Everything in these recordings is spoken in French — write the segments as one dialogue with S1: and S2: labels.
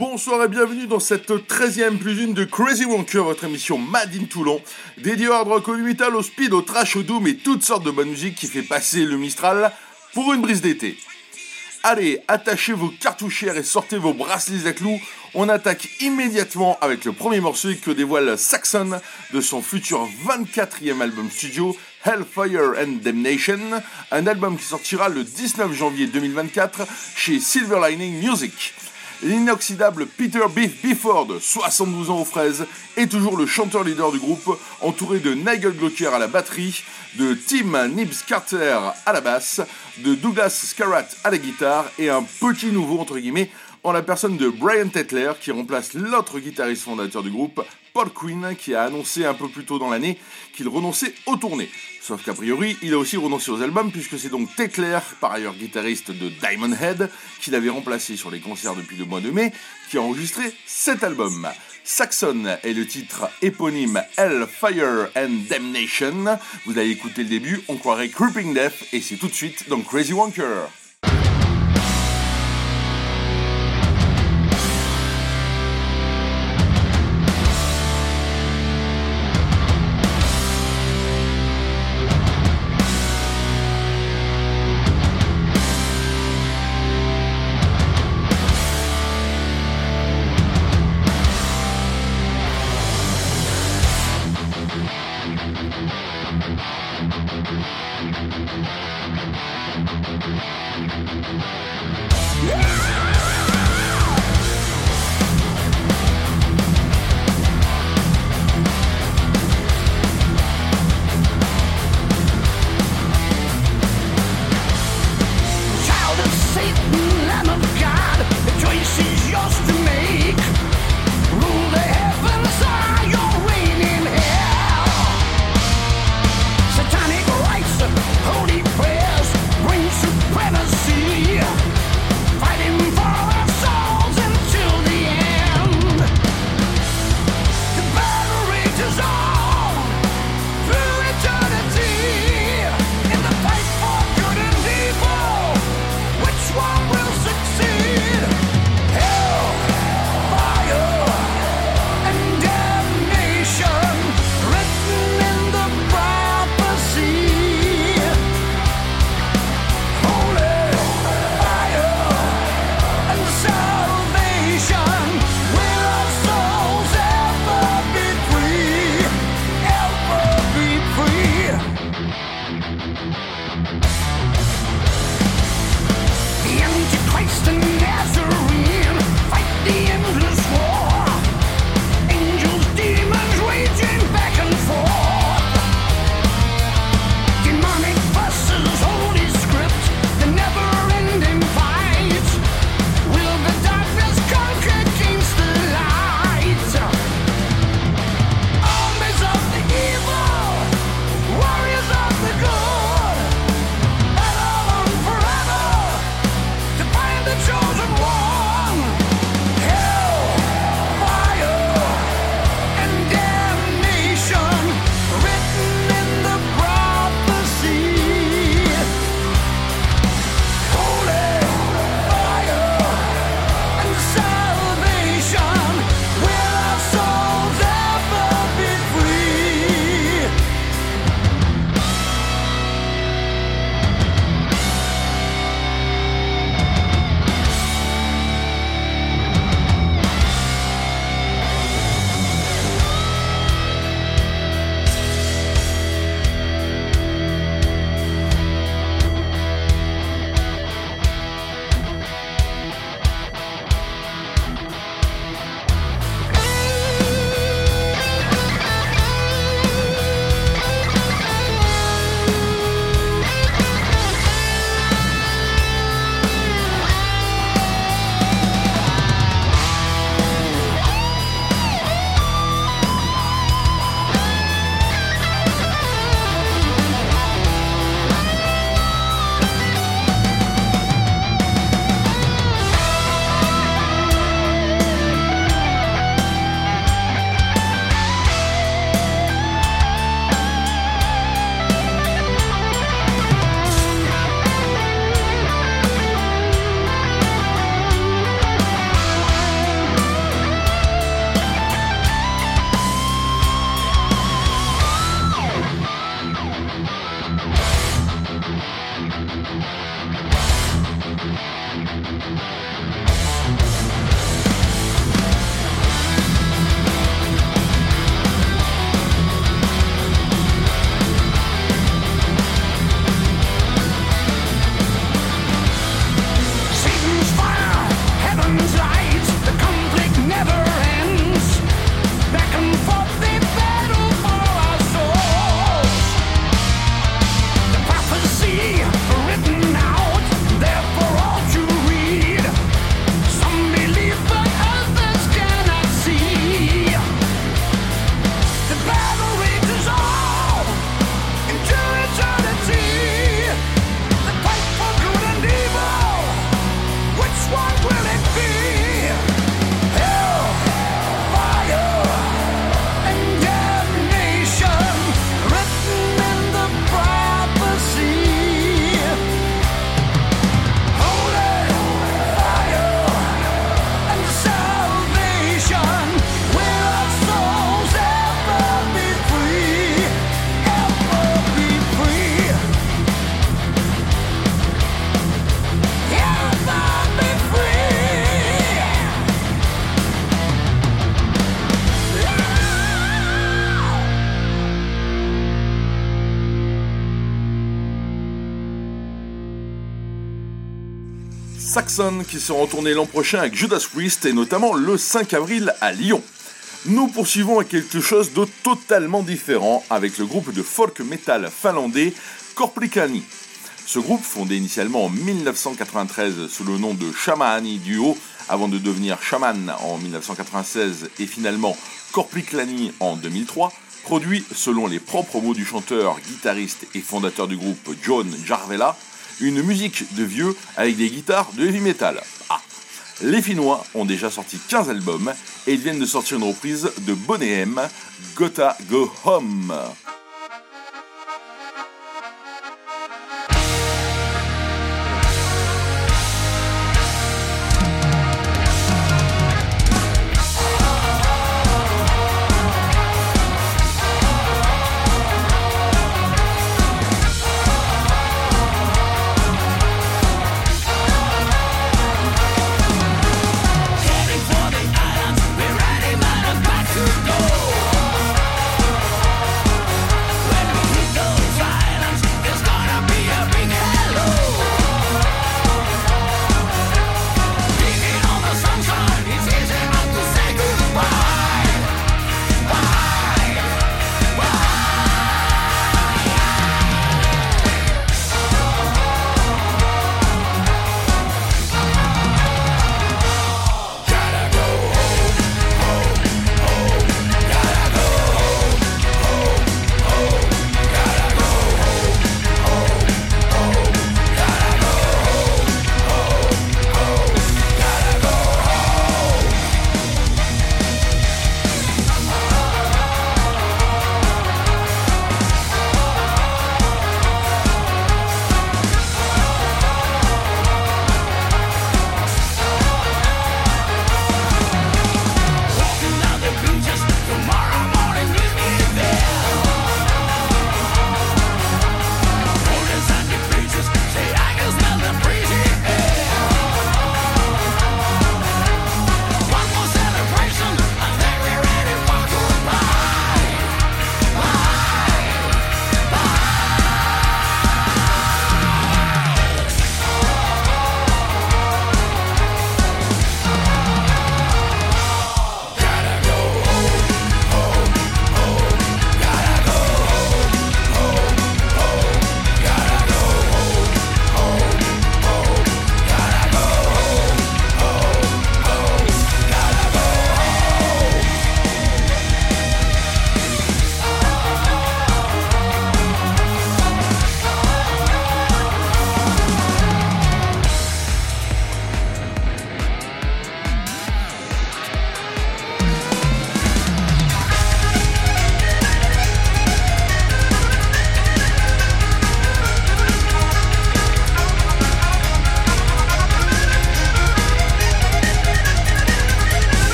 S1: Bonsoir et bienvenue dans cette 13e plus une de Crazy Wonker, votre émission Mad in Toulon, dédiée au hard rock, au metal, au speed, au trash, au doom et toutes sortes de bonne musique qui fait passer le Mistral pour une brise d'été. Allez, attachez vos cartouchières et sortez vos bracelets à clous. On attaque immédiatement avec le premier morceau que dévoile Saxon de son futur 24e album studio, Hellfire and Damnation, un album qui sortira le 19 janvier 2024 chez Silver Lining Music. L'inoxydable Peter Beef Bifford, 72 ans aux fraises, est toujours le chanteur leader du groupe, entouré de Nigel Glocker à la batterie, de Tim Nibs Carter à la basse, de Douglas Scarratt à la guitare et un petit nouveau entre guillemets en la personne de Brian Tetler qui remplace l'autre guitariste fondateur du groupe, Paul Quinn, qui a annoncé un peu plus tôt dans l'année qu'il renonçait aux tournées. Sauf qu'a priori, il a aussi renoncé aux albums puisque c'est donc Tetler, par ailleurs guitariste de Diamond Head, qui l'avait remplacé sur les concerts depuis le mois de mai, qui a enregistré cet album. Saxon est le titre éponyme Hell, Fire and Damnation. Vous avez écouté le début, on croirait Creeping Death et c'est tout de suite dans Crazy Wonker. Qui seront tournés l'an prochain avec Judas Priest et notamment le 5 avril à Lyon. Nous poursuivons avec quelque chose de totalement différent avec le groupe de folk metal finlandais Korplikani. Ce groupe, fondé initialement en 1993 sous le nom de Shamani Duo, avant de devenir Shaman en 1996 et finalement Korplikani en 2003, produit, selon les propres mots du chanteur, guitariste et fondateur du groupe John Jarvela, une musique de vieux avec des guitares de heavy metal. Ah. Les Finnois ont déjà sorti 15 albums et ils viennent de sortir une reprise de Bonnet M, Gotta Go Home.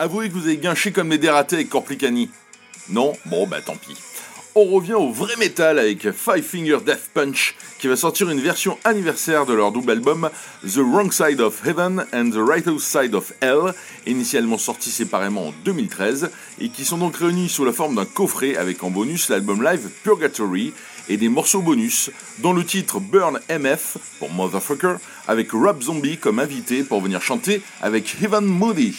S1: Avouez que vous avez guinché comme des dératés avec Corplicani. Non Bon bah tant pis. On revient au vrai métal avec Five Finger Death Punch qui va sortir une version anniversaire de leur double album The Wrong Side of Heaven and The Righteous Side of Hell, initialement sorti séparément en 2013 et qui sont donc réunis sous la forme d'un coffret avec en bonus l'album live Purgatory et des morceaux bonus, dont le titre Burn MF pour Motherfucker, avec Rob Zombie comme invité pour venir chanter avec Heaven Moody.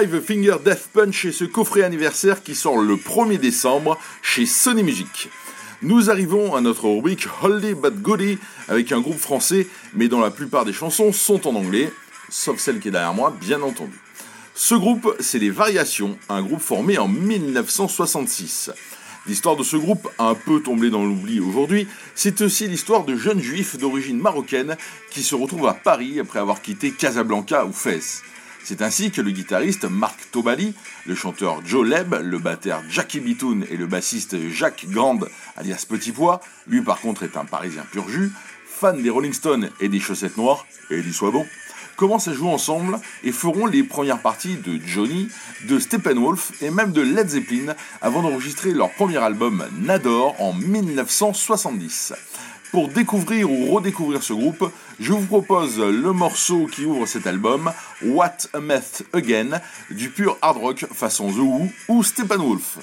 S1: Five Finger Death Punch est ce coffret anniversaire qui sort le 1er décembre chez Sony Music. Nous arrivons à notre rubrique Holy But Goody avec un groupe français, mais dont la plupart des chansons sont en anglais, sauf celle qui est derrière moi, bien entendu. Ce groupe, c'est Les Variations, un groupe formé en 1966. L'histoire de ce groupe, un peu tombé dans l'oubli aujourd'hui, c'est aussi l'histoire de jeunes juifs d'origine marocaine qui se retrouvent à Paris après avoir quitté Casablanca ou Fès. C'est ainsi que le guitariste Marc Tobali, le chanteur Joe Leb, le batteur Jackie Bitoun et le bassiste Jacques Grande, alias Petit Pois, lui par contre est un parisien pur jus, fan des Rolling Stones et des chaussettes noires, et y soit bon, commencent à jouer ensemble et feront les premières parties de Johnny, de Steppenwolf et même de Led Zeppelin avant d'enregistrer leur premier album Nador en 1970. Pour découvrir ou redécouvrir ce groupe, je vous propose le morceau qui ouvre cet album, What a Meth Again, du pur hard rock façon The Who ou Steppenwolf.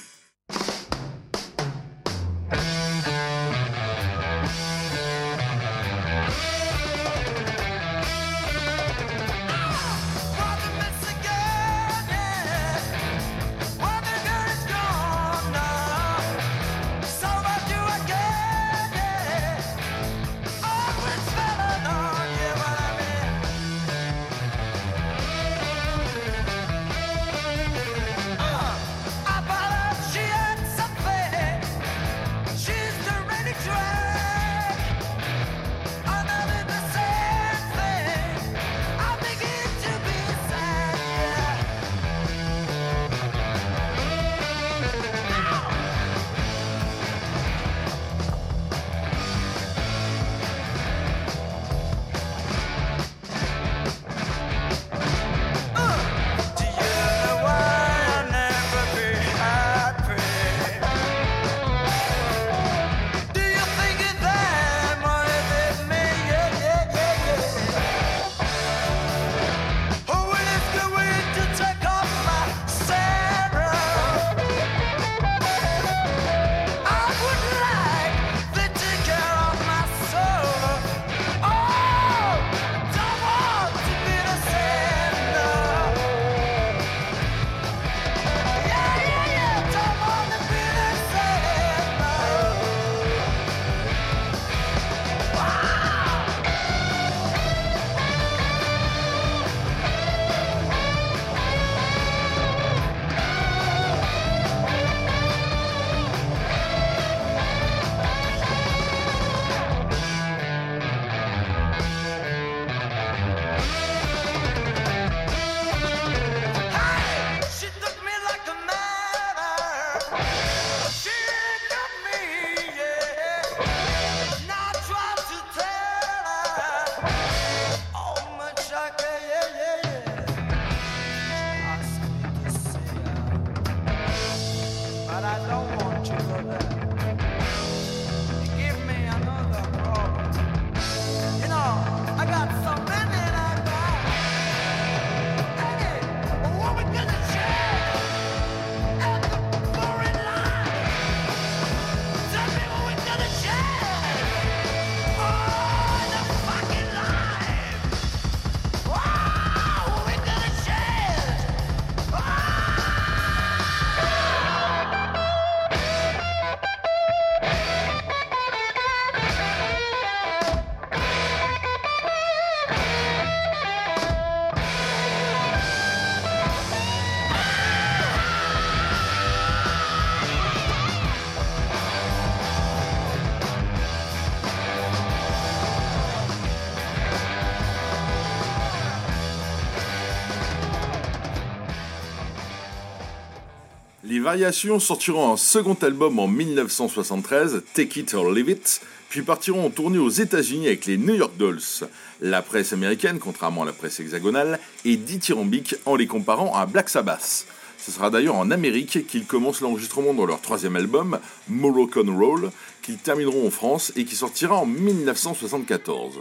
S1: Les variations sortiront un second album en 1973, Take It or Leave It, puis partiront en tournée aux États-Unis avec les New York Dolls. La presse américaine, contrairement à la presse hexagonale, est dithyrambique en les comparant à Black Sabbath. Ce sera d'ailleurs en Amérique qu'ils commencent l'enregistrement de leur troisième album, Moroccan Roll, qu'ils termineront en France et qui sortira en 1974.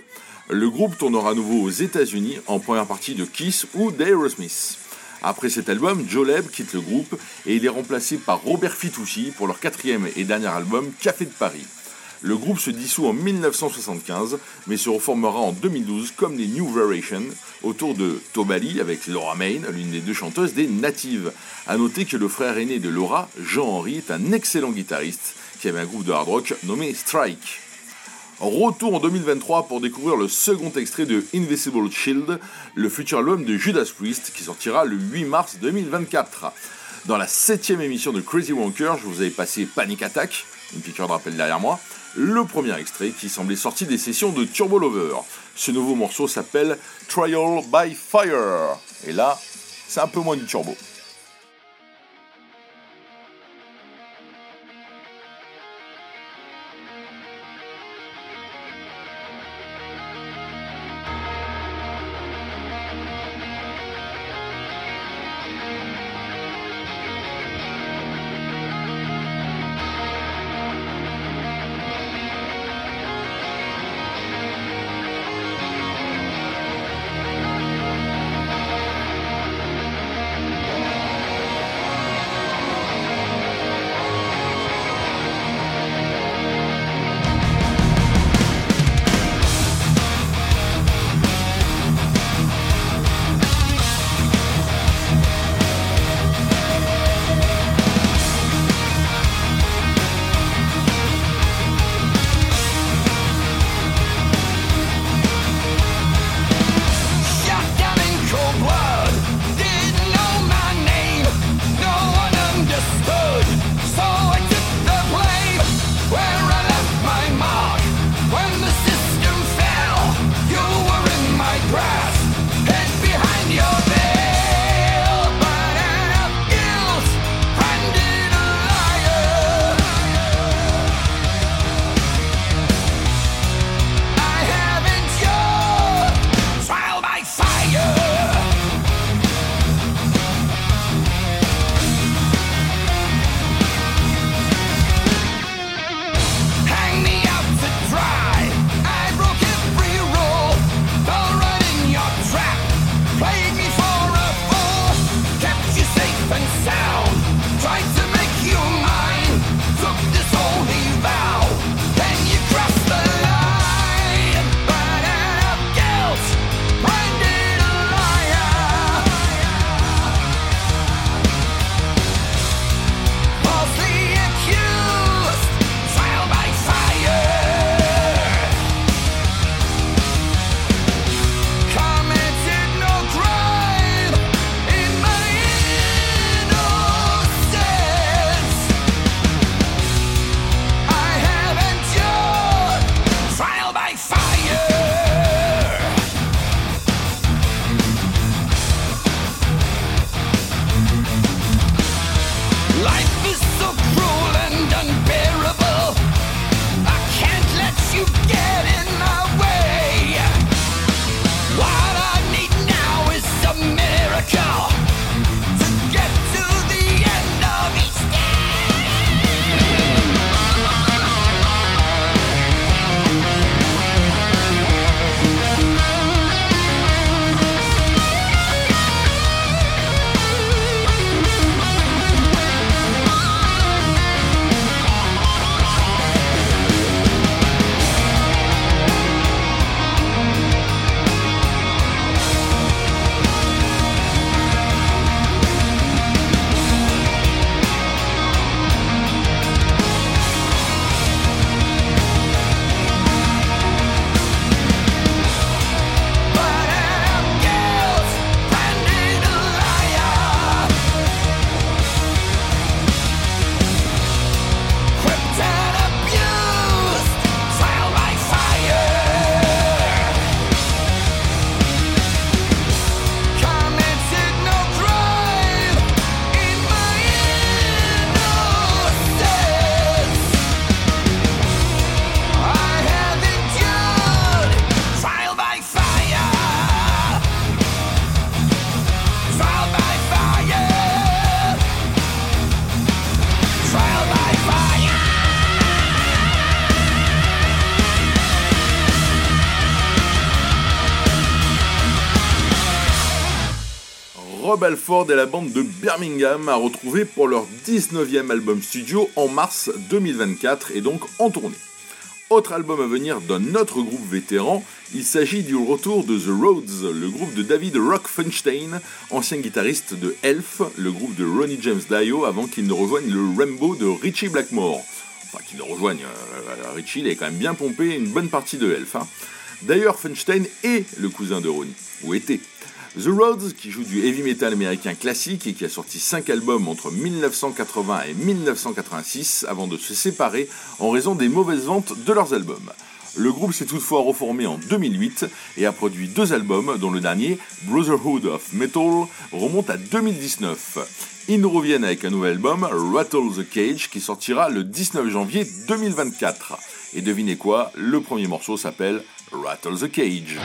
S1: Le groupe tournera à nouveau aux États-Unis en première partie de Kiss ou d'Aerosmith. Après cet album, Joe Leb quitte le groupe et il est remplacé par Robert Fitoussi pour leur quatrième et dernier album Café de Paris.
S2: Le groupe se dissout en 1975, mais se reformera en 2012 comme les New Variation, autour de Tobali avec Laura Main, l'une des deux chanteuses des Natives. A noter que le frère aîné de Laura, Jean-Henri, est un excellent guitariste qui avait un groupe de hard rock nommé Strike. Retour en 2023 pour découvrir le second extrait de Invisible Shield, le futur album de Judas Priest qui sortira le 8 mars 2024. Dans la septième émission de Crazy Wonker, je vous avais passé Panic Attack, une piqûre de rappel derrière moi, le premier extrait qui semblait sorti des sessions de Turbo Lover. Ce nouveau morceau s'appelle Trial by Fire. Et là, c'est un peu moins du turbo. Balford et la bande de Birmingham à retrouver pour leur 19e album studio en mars 2024 et donc en tournée.
S1: Autre album à venir d'un autre groupe vétéran, il s'agit du retour de The Rhodes, le groupe de David Rockfenstein, ancien guitariste de Elf, le groupe de Ronnie James Dio, avant qu'il ne rejoigne le Rainbow de Richie Blackmore. Enfin, qu'il ne rejoigne, euh, Richie, il est quand même bien pompé une bonne partie de Elf. Hein. D'ailleurs, Fenstein est le cousin de Ronnie, ou était. The Rhodes, qui joue du heavy metal américain classique et qui a sorti 5 albums entre 1980 et 1986 avant de se séparer en raison des mauvaises ventes de leurs albums. Le groupe s'est toutefois reformé en 2008 et a produit deux albums, dont le dernier, Brotherhood of Metal, remonte à 2019. Ils nous reviennent avec un nouvel album, Rattle the Cage, qui sortira le 19 janvier 2024. Et devinez quoi, le premier morceau s'appelle Rattle the Cage.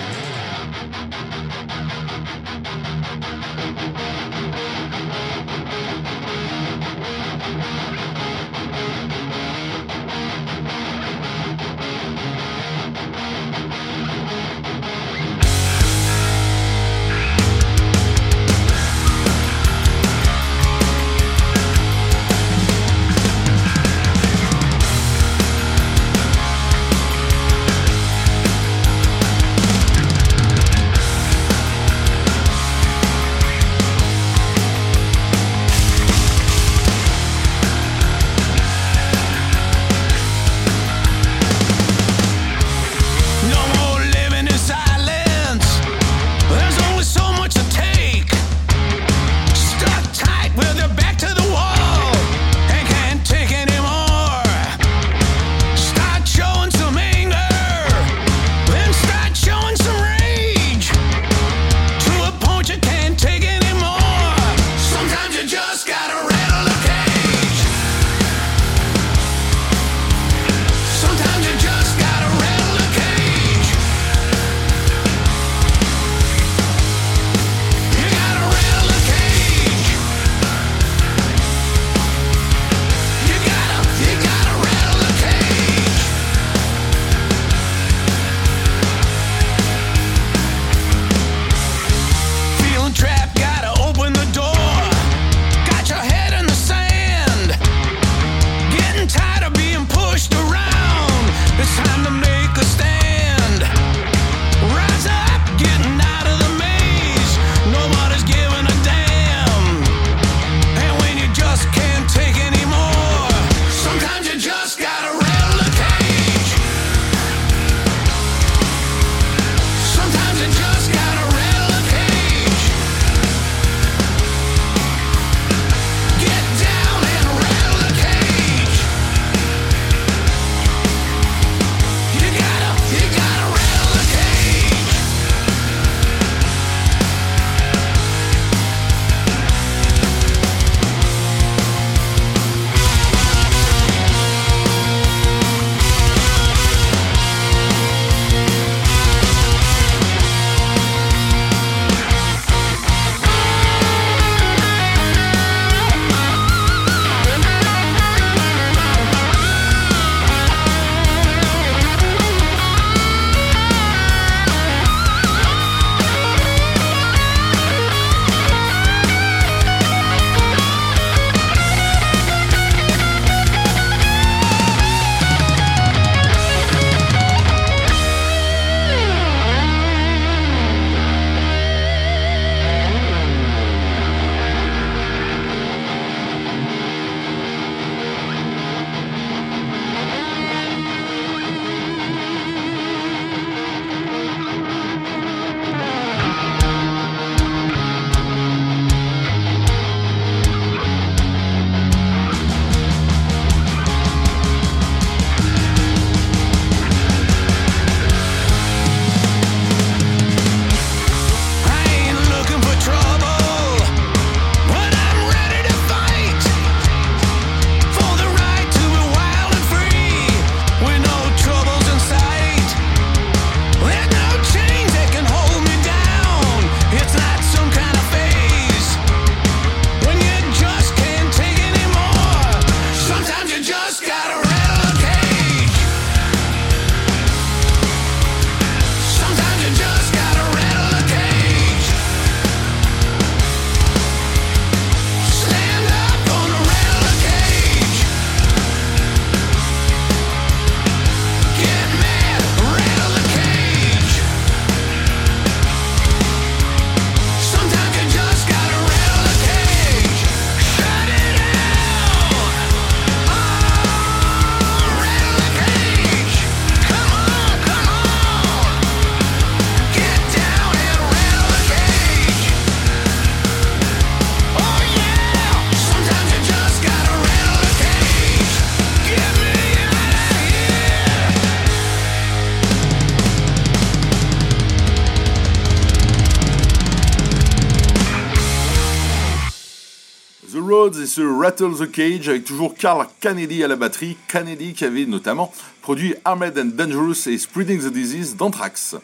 S2: Ce Rattle the Cage avec toujours Carl Kennedy à la batterie, Kennedy qui avait notamment produit Armed and Dangerous et Spreading the Disease d'Anthrax.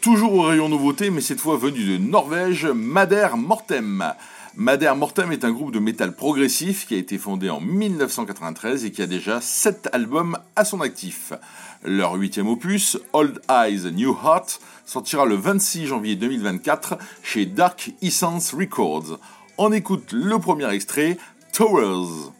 S2: Toujours au rayon nouveauté, mais cette fois venu de Norvège, Mader Mortem. Mader Mortem est un groupe de métal progressif qui a été fondé en 1993 et qui a déjà 7 albums à son actif. Leur huitième opus, Old Eyes New Heart, sortira le 26 janvier 2024 chez Dark Essence Records. On écoute le premier extrait, Towers.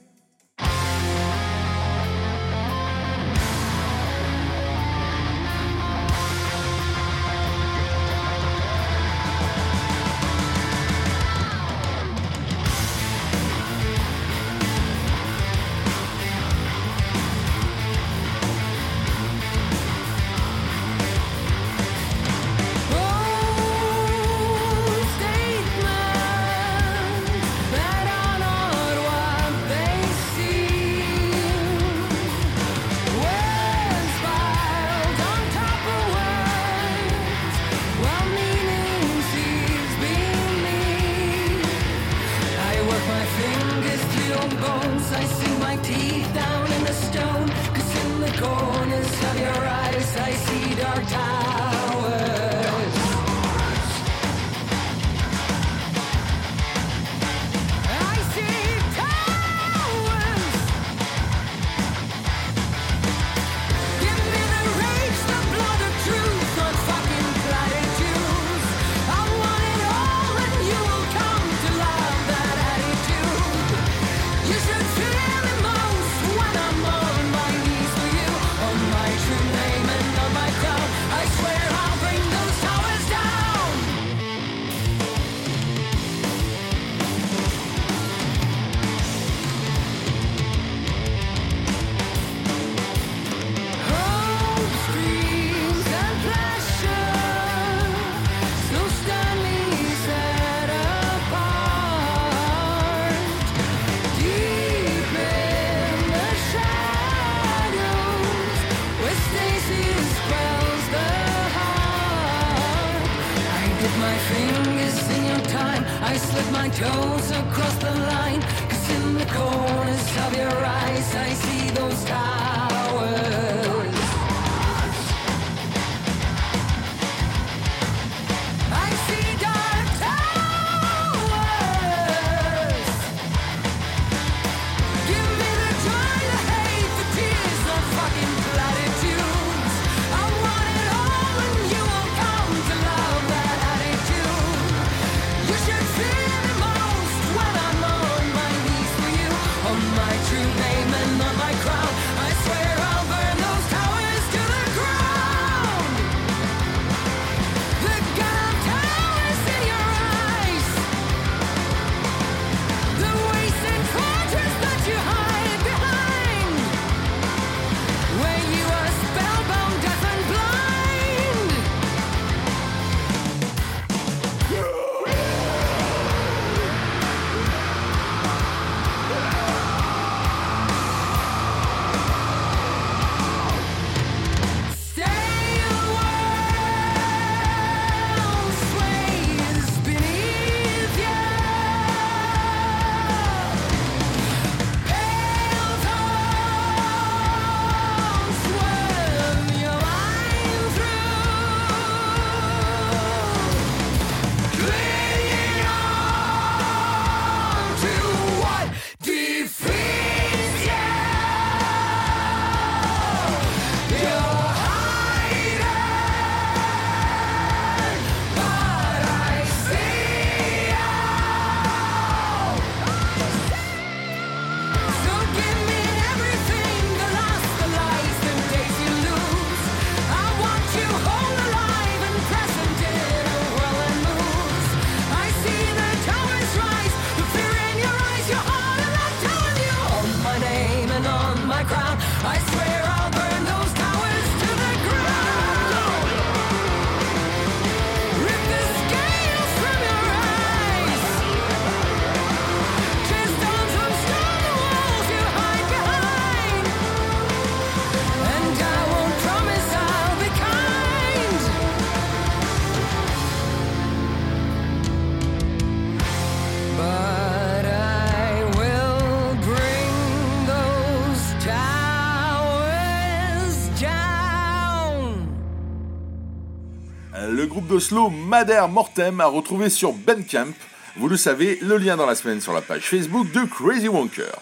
S1: d'Oslo Madère Mortem a retrouvé sur Bandcamp, vous le savez, le lien dans la semaine sur la page Facebook de Crazy Wonker.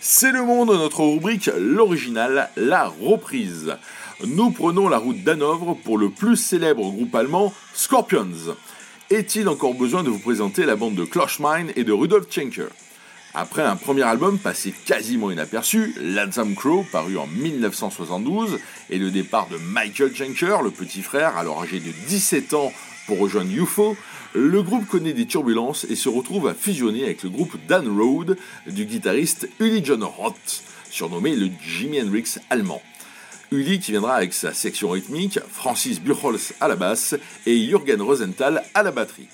S1: C'est le monde de notre rubrique L'original, la reprise. Nous prenons la route d'Hanovre pour le plus célèbre groupe allemand, Scorpions. Est-il encore besoin de vous présenter la bande de Kloschmein et de Rudolf Schenker après un premier album passé quasiment inaperçu, Lonesome Crow, paru en 1972, et le départ de Michael Schenker, le petit frère, alors âgé de 17 ans, pour rejoindre UFO, le groupe connaît des turbulences et se retrouve à fusionner avec le groupe Dan Road du guitariste Uli John Roth, surnommé le Jimi Hendrix allemand. Uli qui viendra avec sa section rythmique, Francis Buchholz à la basse et Jürgen Rosenthal à la batterie.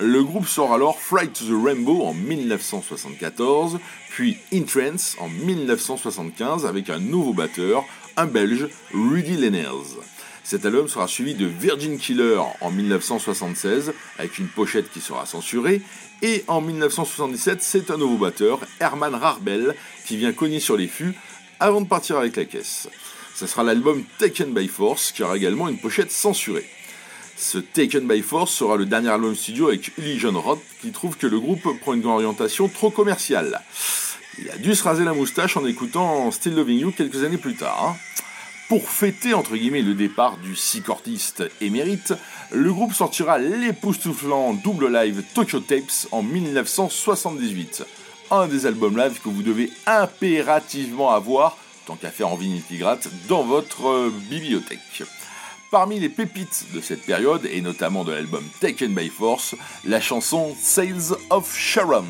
S1: Le groupe sort alors Fright to the Rainbow en 1974, puis In Trance en 1975 avec un nouveau batteur, un belge, Rudy Lenners. Cet album sera suivi de Virgin Killer en 1976 avec une pochette qui sera censurée et en 1977 c'est un nouveau batteur, Herman Rarbel, qui vient cogner sur les fûts avant de partir avec la caisse. Ce sera l'album Taken by Force qui aura également une pochette censurée. Ce Taken by Force sera le dernier album studio avec Uli John Roth qui trouve que le groupe prend une orientation trop commerciale. Il a dû se raser la moustache en écoutant Still Loving You quelques années plus tard. Hein. Pour fêter entre guillemets le départ du six-cordiste émérite, le groupe sortira l'époustouflant double live Tokyo Tapes en 1978. Un des albums live que vous devez impérativement avoir, tant qu'à faire en vinyle gratte, dans votre bibliothèque. Parmi les pépites de cette période, et notamment de l'album Taken by Force, la chanson Sales of Sharon.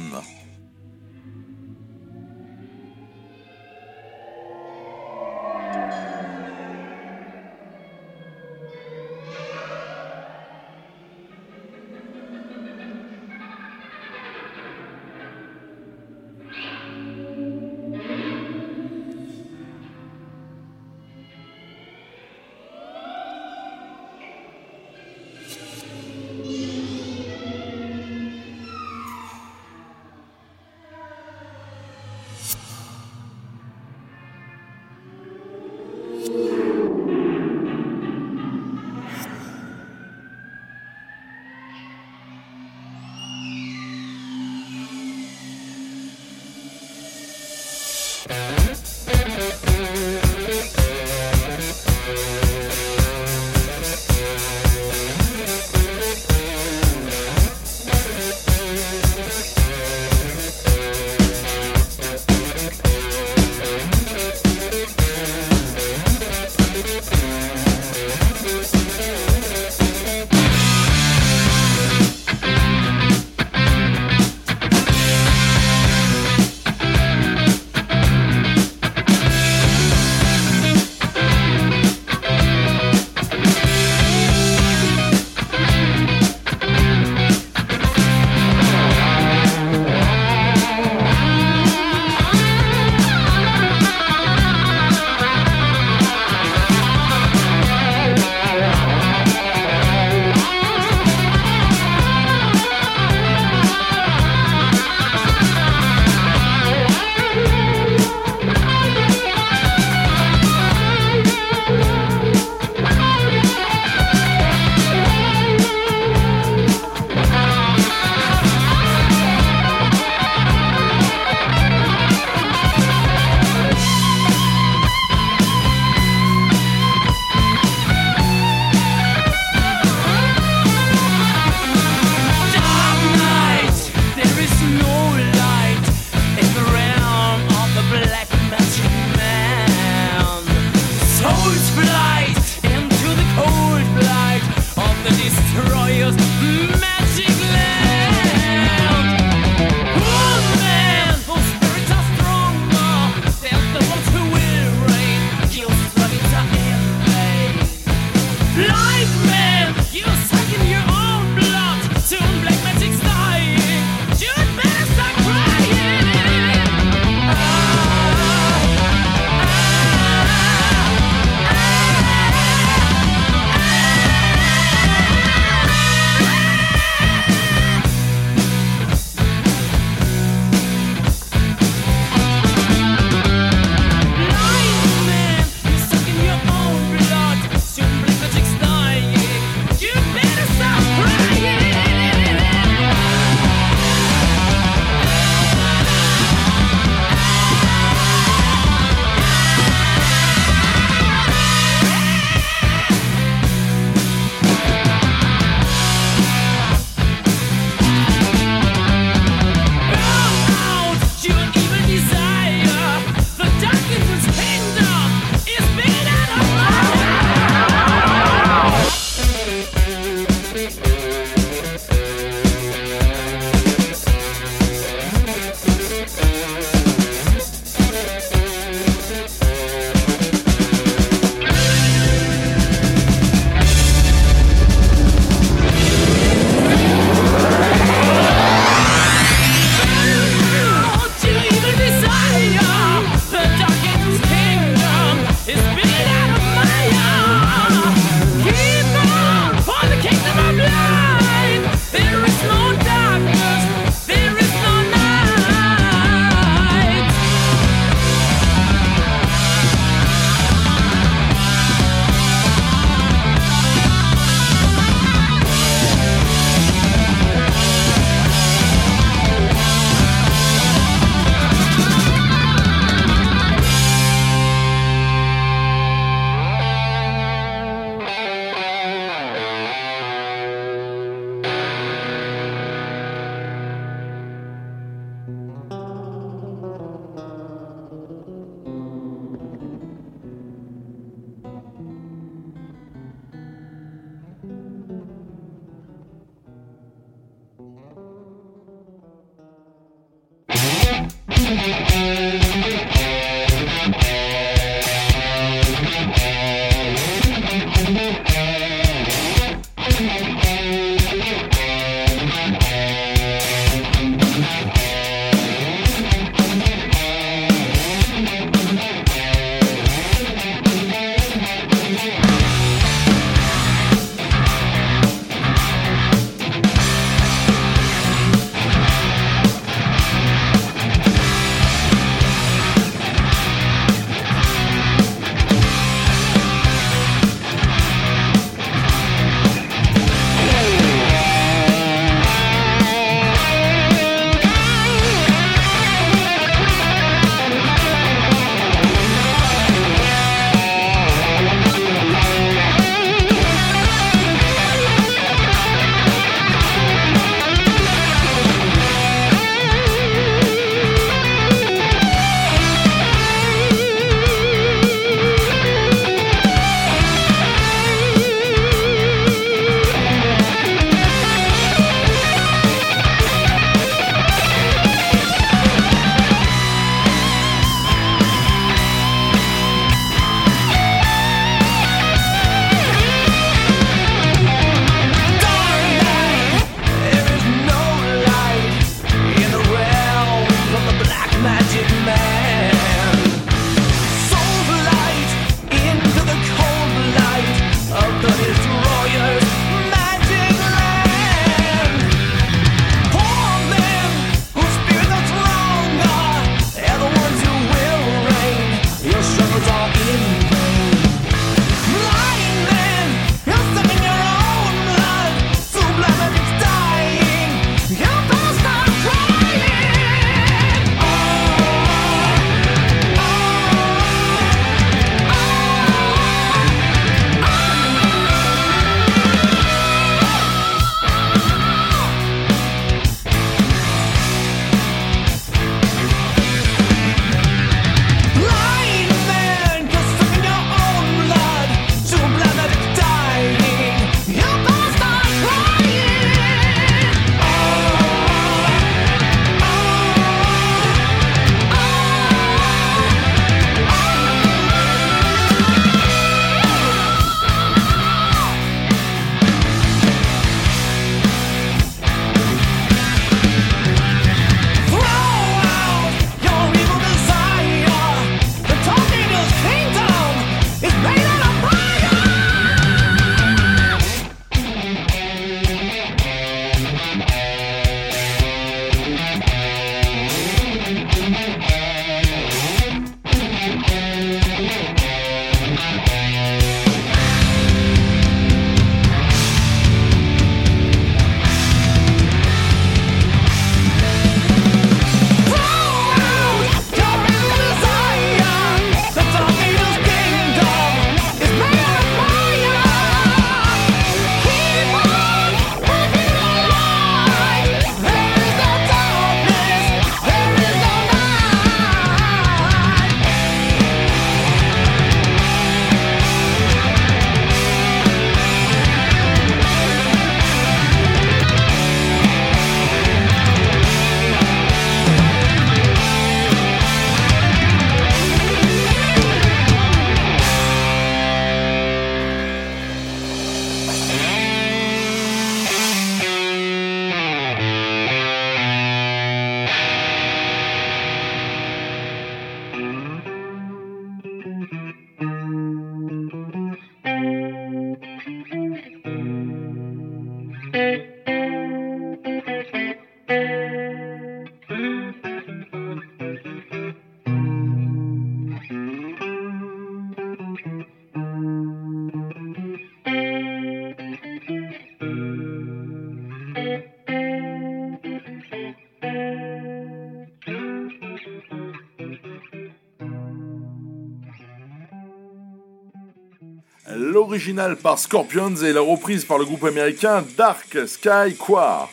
S1: L'original par Scorpions et la reprise par le groupe américain Dark Sky Choir.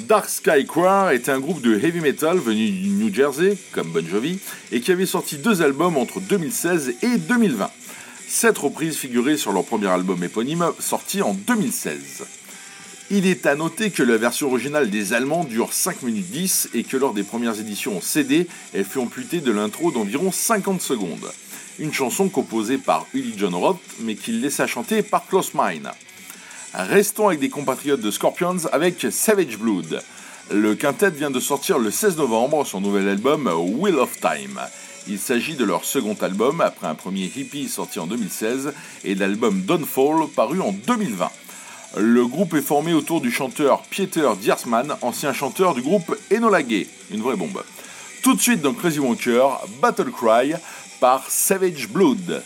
S1: Dark Sky Choir était un groupe de heavy metal venu du New Jersey, comme Bon Jovi, et qui avait sorti deux albums entre 2016 et 2020. Cette reprise figurait sur leur premier album éponyme sorti en 2016. Il est à noter que la version originale des Allemands dure 5 minutes 10 et que lors des premières éditions en CD, elle fut amputée de l'intro d'environ 50 secondes. Une chanson composée par Uli John Roth, mais qu'il laissa chanter par Close Mine. Restons avec des compatriotes de Scorpions avec Savage Blood. Le quintet vient de sortir le 16 novembre son nouvel album Wheel of Time. Il s'agit de leur second album après un premier hippie sorti en 2016 et l'album Fall paru en 2020. Le groupe est formé autour du chanteur Pieter Diersman, ancien chanteur du groupe Enola Gay, une vraie bombe. Tout de suite dans Crazy Wonker, Battle Cry par Savage Blood.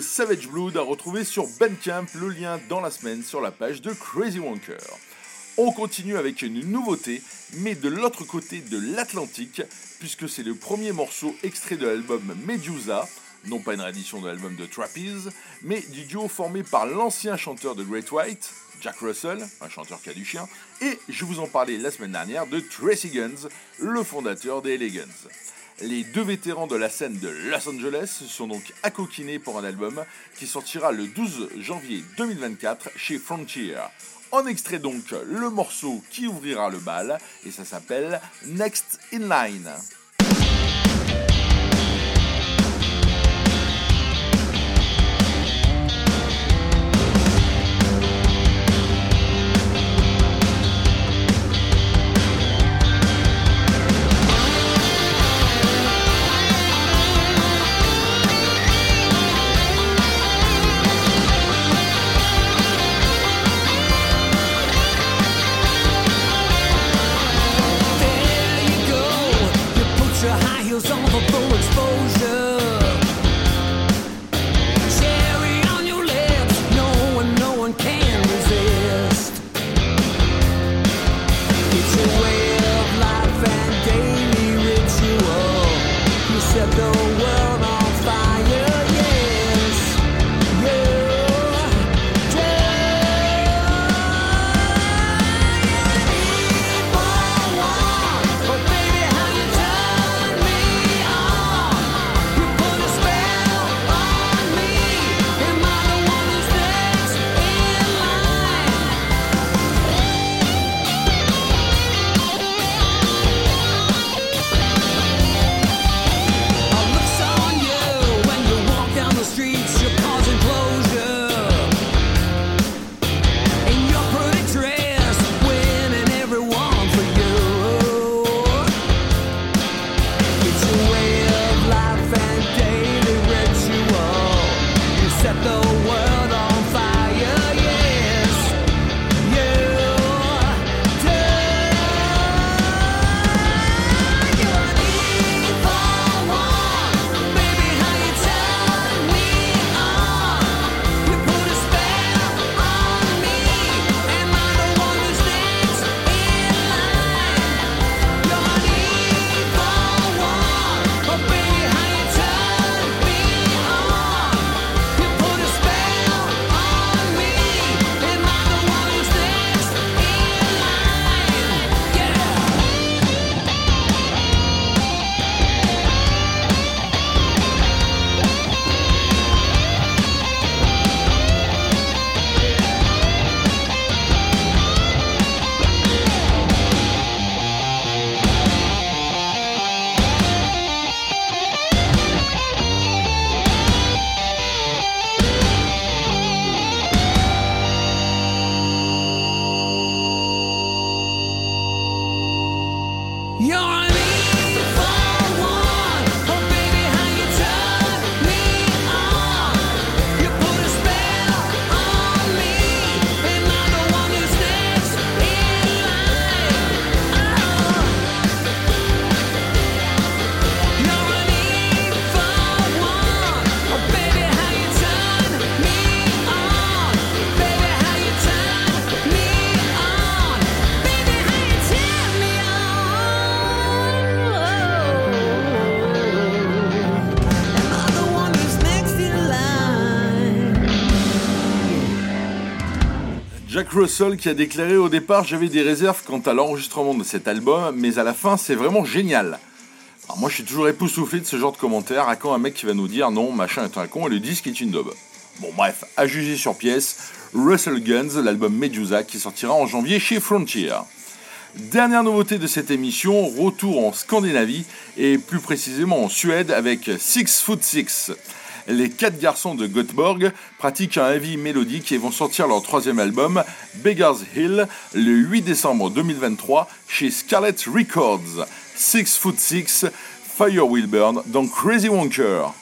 S2: Savage Blood à retrouver sur Bandcamp, le lien dans la semaine sur la page de Crazy Wonker. On continue avec une nouveauté, mais de l'autre côté de l'Atlantique, puisque c'est le premier morceau extrait de l'album Medusa, non pas une réédition de l'album de Trapeze, mais du duo formé par l'ancien chanteur de Great White, Jack Russell, un chanteur qui du chien, et je vous en parlais la semaine dernière de Tracy Guns, le fondateur des Elegans. Les deux vétérans de la scène de Los Angeles sont donc accoquinés pour un album qui sortira le 12 janvier 2024 chez Frontier. En extrait donc le morceau qui ouvrira le bal et ça s'appelle Next in Line. You're Russell qui a déclaré au départ j'avais des réserves quant à l'enregistrement de cet album, mais à la fin c'est vraiment génial. Alors moi je suis toujours époustouflé de ce genre de commentaires à quand un mec qui va nous dire non machin est un con et le disque est une daube. Bon bref, à juger sur pièce, Russell Guns, l'album Medusa qui sortira en janvier chez Frontier. Dernière nouveauté de cette émission, retour en Scandinavie et plus précisément en Suède avec Six Foot Six les quatre garçons de Göteborg pratiquent un heavy mélodique et vont sortir leur troisième album, Beggar's Hill, le 8 décembre 2023 chez Scarlet Records. Six Foot Six, Fire Will Burn dans Crazy Wonker.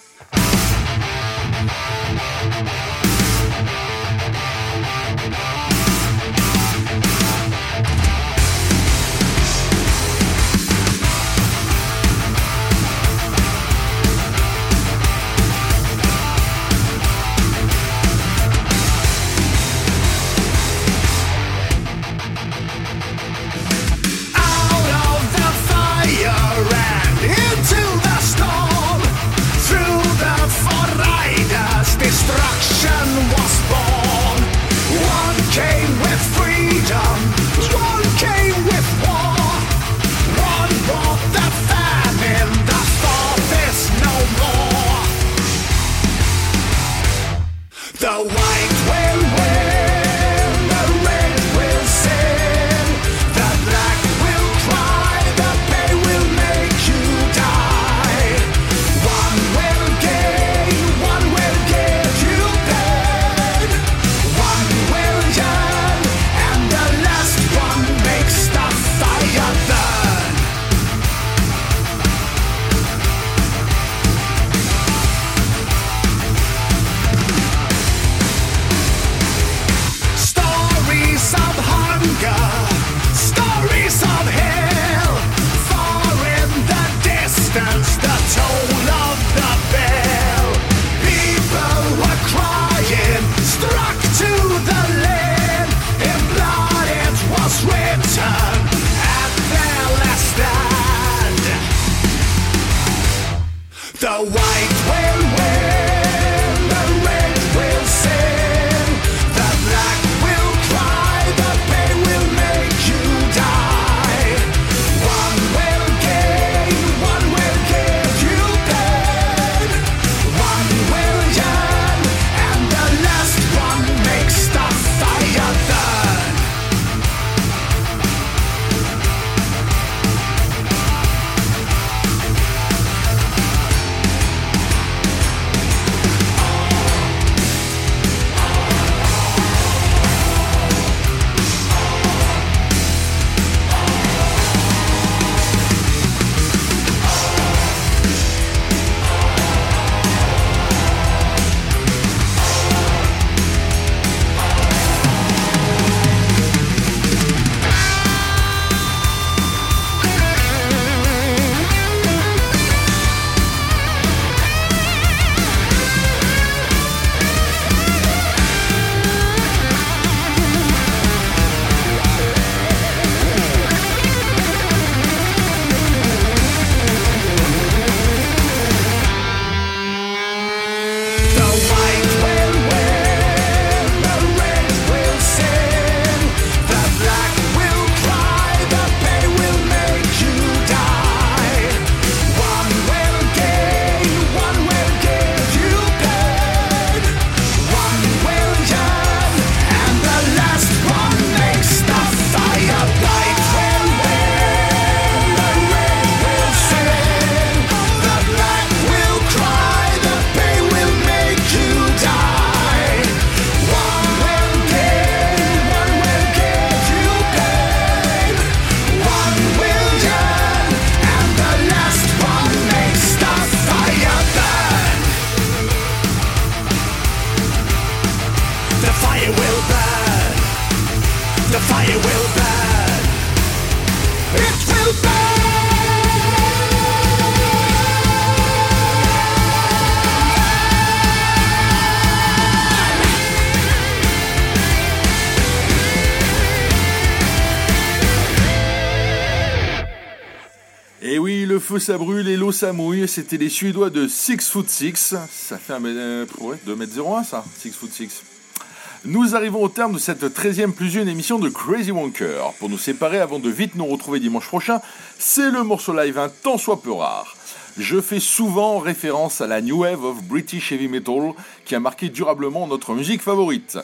S2: why?
S1: Ça brûle et l'eau ça mouille. C'était les Suédois de 6 foot 6. Ça fait un, euh, 2m01 ça, 6 foot 6. Nous arrivons au terme de cette 13e plus une émission de Crazy Wonker. Pour nous séparer avant de vite nous retrouver dimanche prochain, c'est le morceau live un tant soit peu rare. Je fais souvent référence à la New Wave of British Heavy Metal qui a marqué durablement notre musique favorite.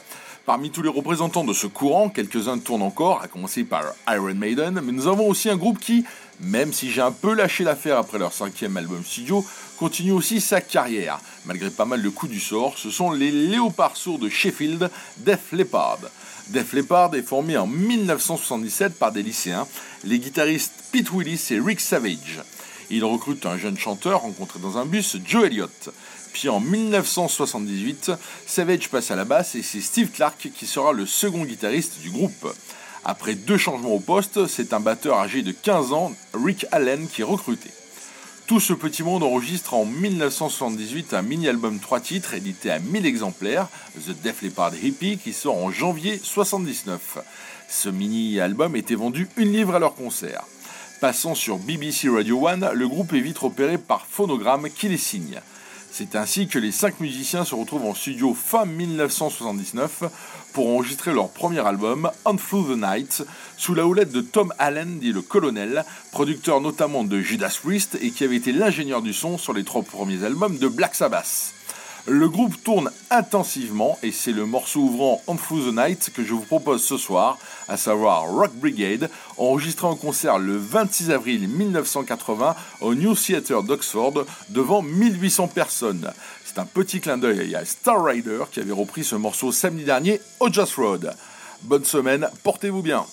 S1: Parmi tous les représentants de ce courant, quelques-uns tournent encore, à commencer par Iron Maiden, mais nous avons aussi un groupe qui, même si j'ai un peu lâché l'affaire après leur cinquième album studio, continue aussi sa carrière. Malgré pas mal de coups du sort, ce sont les Léopards sourds de Sheffield, Def Leppard. Def Leppard est formé en 1977 par des lycéens, les guitaristes Pete Willis et Rick Savage. Ils recrutent un jeune chanteur rencontré dans un bus, Joe Elliott. Puis en 1978, Savage passe à la basse et c'est Steve Clark qui sera le second guitariste du groupe. Après deux changements au poste, c'est un batteur âgé de 15 ans, Rick Allen, qui est recruté. Tout ce petit monde enregistre en 1978 un mini-album 3 titres édité à 1000 exemplaires, The Def Leppard Hippie, qui sort en janvier 79. Ce mini-album était vendu une livre à leur concert. Passant sur BBC Radio 1, le groupe est vite repéré par Phonogram qui les signe. C'est ainsi que les cinq musiciens se retrouvent en studio fin 1979 pour enregistrer leur premier album, On Through the Night, sous la houlette de Tom Allen, dit le colonel, producteur notamment de Judas Priest et qui avait été l'ingénieur du son sur les trois premiers albums de Black Sabbath. Le groupe tourne intensivement et c'est le morceau ouvrant On Through the Night que je vous propose ce soir, à savoir Rock Brigade, enregistré en concert le 26 avril 1980 au New Theatre d'Oxford devant 1800 personnes. C'est un petit clin d'œil à Star Rider qui avait repris ce morceau samedi dernier au Just Road. Bonne semaine, portez-vous bien.